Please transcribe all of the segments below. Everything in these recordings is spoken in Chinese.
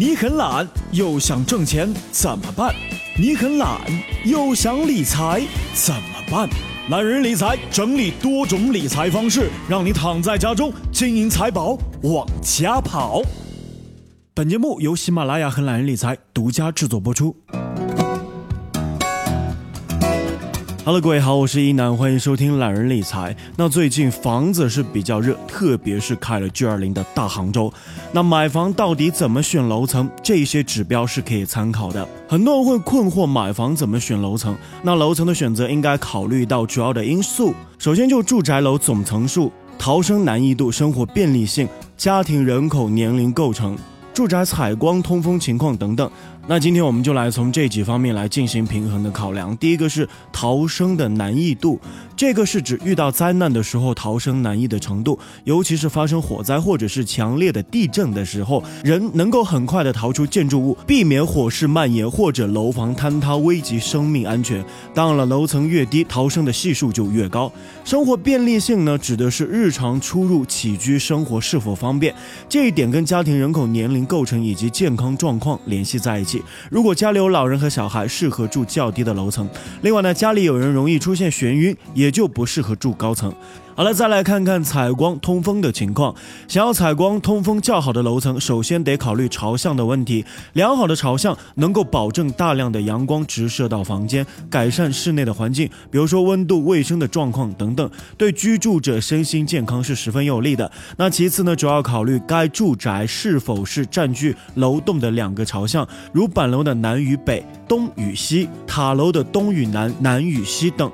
你很懒又想挣钱怎么办？你很懒又想理财怎么办？懒人理财整理多种理财方式，让你躺在家中，金银财宝往家跑。本节目由喜马拉雅和懒人理财独家制作播出。Hello，各位好，我是一楠，欢迎收听懒人理财。那最近房子是比较热，特别是开了 G20 的大杭州。那买房到底怎么选楼层？这些指标是可以参考的。很多人会困惑买房怎么选楼层？那楼层的选择应该考虑到主要的因素，首先就住宅楼总层数、逃生难易度、生活便利性、家庭人口、年龄构成、住宅采光、通风情况等等。那今天我们就来从这几方面来进行平衡的考量。第一个是逃生的难易度，这个是指遇到灾难的时候逃生难易的程度，尤其是发生火灾或者是强烈的地震的时候，人能够很快的逃出建筑物，避免火势蔓延或者楼房坍塌，危及生命安全。当然了，楼层越低，逃生的系数就越高。生活便利性呢，指的是日常出入起居生活是否方便，这一点跟家庭人口、年龄构成以及健康状况联系在一起。如果家里有老人和小孩，适合住较低的楼层。另外呢，家里有人容易出现眩晕，也就不适合住高层。好了，再来看看采光通风的情况。想要采光通风较好的楼层，首先得考虑朝向的问题。良好的朝向能够保证大量的阳光直射到房间，改善室内的环境，比如说温度、卫生的状况等等，对居住者身心健康是十分有利的。那其次呢，主要考虑该住宅是否是占据楼栋的两个朝向，如板楼的南与北、东与西，塔楼的东与南、南与西等。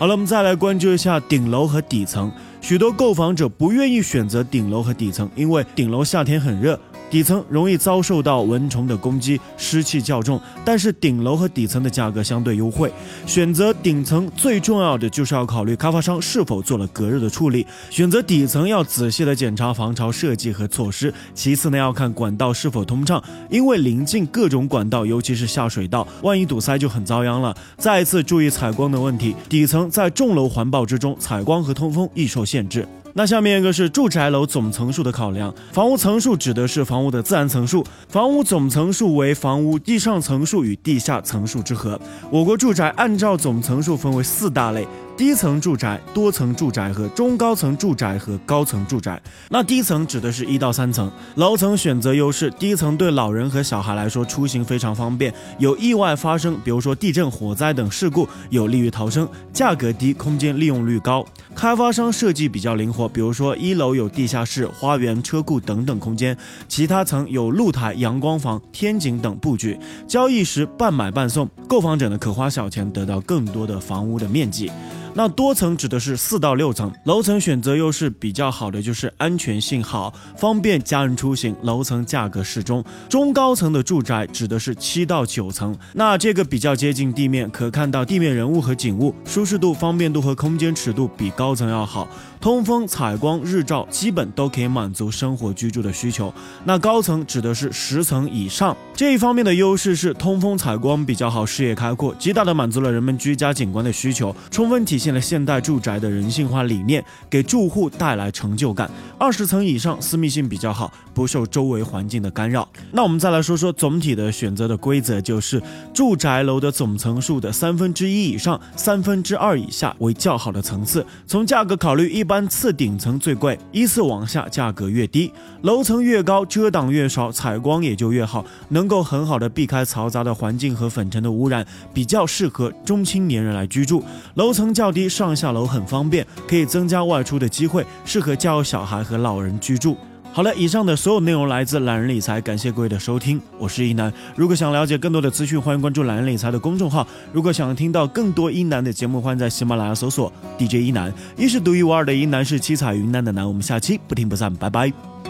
好了，我们再来关注一下顶楼和底层。许多购房者不愿意选择顶楼和底层，因为顶楼夏天很热。底层容易遭受到蚊虫的攻击，湿气较重，但是顶楼和底层的价格相对优惠。选择顶层最重要的就是要考虑开发商是否做了隔热的处理。选择底层要仔细的检查防潮设计和措施。其次呢，要看管道是否通畅，因为临近各种管道，尤其是下水道，万一堵塞就很遭殃了。再一次注意采光的问题，底层在重楼环抱之中，采光和通风易受限制。那下面一个是住宅楼总层数的考量，房屋层数指的是房屋的自然层数，房屋总层数为房屋地上层数与地下层数之和。我国住宅按照总层数分为四大类。低层住宅、多层住宅和中高层住宅和高层住宅。那低层指的是一到三层楼层选择优势。低层对老人和小孩来说出行非常方便，有意外发生，比如说地震、火灾等事故，有利于逃生。价格低，空间利用率高。开发商设计比较灵活，比如说一楼有地下室、花园、车库等等空间，其他层有露台、阳光房、天井等布局。交易时半买半送，购房者呢可花小钱得到更多的房屋的面积。那多层指的是四到六层楼层，选择优势比较好的就是安全性好，方便家人出行，楼层价格适中。中高层的住宅指的是七到九层，那这个比较接近地面，可看到地面人物和景物，舒适度、方便度和空间尺度比高层要好。通风、采光、日照基本都可以满足生活居住的需求。那高层指的是十层以上，这一方面的优势是通风、采光比较好，视野开阔，极大的满足了人们居家景观的需求，充分体现了现代住宅的人性化理念，给住户带来成就感。二十层以上，私密性比较好，不受周围环境的干扰。那我们再来说说总体的选择的规则，就是住宅楼的总层数的三分之一以上、三分之二以下为较好的层次。从价格考虑，一。般次顶层最贵，依次往下价格越低，楼层越高遮挡越少，采光也就越好，能够很好的避开嘈杂的环境和粉尘的污染，比较适合中青年人来居住。楼层较低，上下楼很方便，可以增加外出的机会，适合教小孩和老人居住。好了，以上的所有内容来自懒人理财，感谢各位的收听，我是一楠。如果想了解更多的资讯，欢迎关注懒人理财的公众号。如果想听到更多一楠的节目，欢迎在喜马拉雅搜索 DJ 一楠。一是独一无二的一楠，是七彩云南的楠。我们下期不听不散，拜拜。